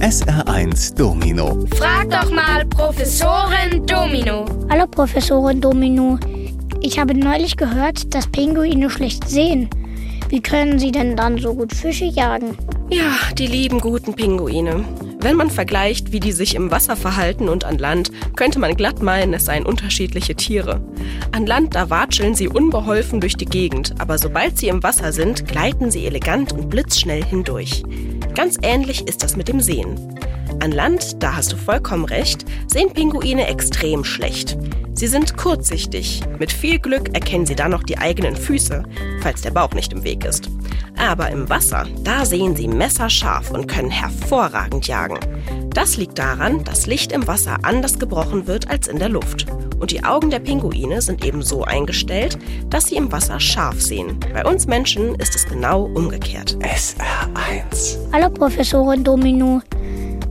SR1 Domino. Frag doch mal Professorin Domino. Hallo Professorin Domino. Ich habe neulich gehört, dass Pinguine schlecht sehen. Wie können sie denn dann so gut Fische jagen? Ja, die lieben guten Pinguine. Wenn man vergleicht, wie die sich im Wasser verhalten und an Land, könnte man glatt meinen, es seien unterschiedliche Tiere. An Land, da watscheln sie unbeholfen durch die Gegend, aber sobald sie im Wasser sind, gleiten sie elegant und blitzschnell hindurch. Ganz ähnlich ist das mit dem Sehen. An Land, da hast du vollkommen recht, sehen Pinguine extrem schlecht. Sie sind kurzsichtig. Mit viel Glück erkennen sie da noch die eigenen Füße, falls der Bauch nicht im Weg ist. Aber im Wasser, da sehen sie messerscharf und können hervorragend jagen. Das liegt daran, dass Licht im Wasser anders gebrochen wird als in der Luft. Und die Augen der Pinguine sind eben so eingestellt, dass sie im Wasser scharf sehen. Bei uns Menschen ist es genau umgekehrt. SR1. Hallo Professorin Domino.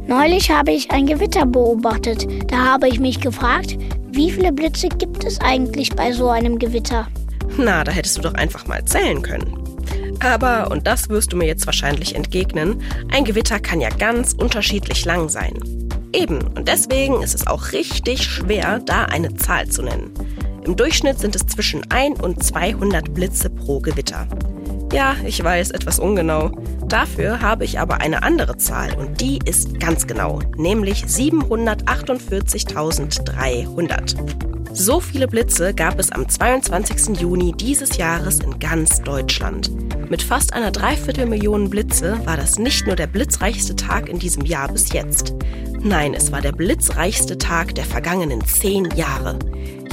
Neulich habe ich ein Gewitter beobachtet. Da habe ich mich gefragt, wie viele Blitze gibt es eigentlich bei so einem Gewitter? Na, da hättest du doch einfach mal zählen können. Aber, und das wirst du mir jetzt wahrscheinlich entgegnen, ein Gewitter kann ja ganz unterschiedlich lang sein. Eben, und deswegen ist es auch richtig schwer, da eine Zahl zu nennen. Im Durchschnitt sind es zwischen 1 und 200 Blitze pro Gewitter. Ja, ich weiß, etwas ungenau. Dafür habe ich aber eine andere Zahl und die ist ganz genau, nämlich 748.300. So viele Blitze gab es am 22. Juni dieses Jahres in ganz Deutschland. Mit fast einer Dreiviertelmillion Blitze war das nicht nur der blitzreichste Tag in diesem Jahr bis jetzt. Nein, es war der blitzreichste Tag der vergangenen zehn Jahre.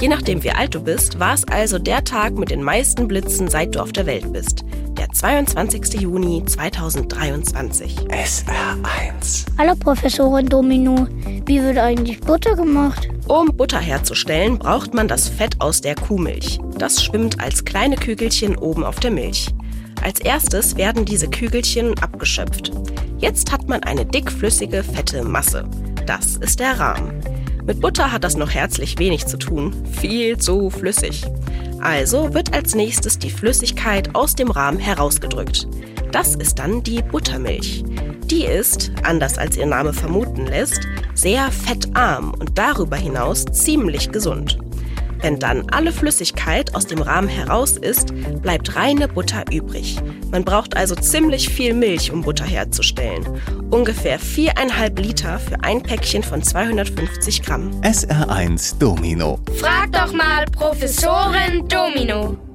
Je nachdem, wie alt du bist, war es also der Tag mit den meisten Blitzen, seit du auf der Welt bist. Der 22. Juni 2023. SR1. Hallo Professorin Domino. Wie wird eigentlich Butter gemacht? Um Butter herzustellen, braucht man das Fett aus der Kuhmilch. Das schwimmt als kleine Kügelchen oben auf der Milch. Als erstes werden diese Kügelchen abgeschöpft. Jetzt hat man eine dickflüssige, fette Masse. Das ist der Rahm. Mit Butter hat das noch herzlich wenig zu tun. Viel zu flüssig. Also wird als nächstes die Flüssigkeit aus dem Rahm herausgedrückt. Das ist dann die Buttermilch. Die ist, anders als ihr Name vermuten lässt, sehr fettarm und darüber hinaus ziemlich gesund. Wenn dann alle Flüssigkeit aus dem Rahmen heraus ist, bleibt reine Butter übrig. Man braucht also ziemlich viel Milch, um Butter herzustellen. Ungefähr viereinhalb Liter für ein Päckchen von 250 Gramm. SR1 Domino. Frag doch mal Professorin Domino.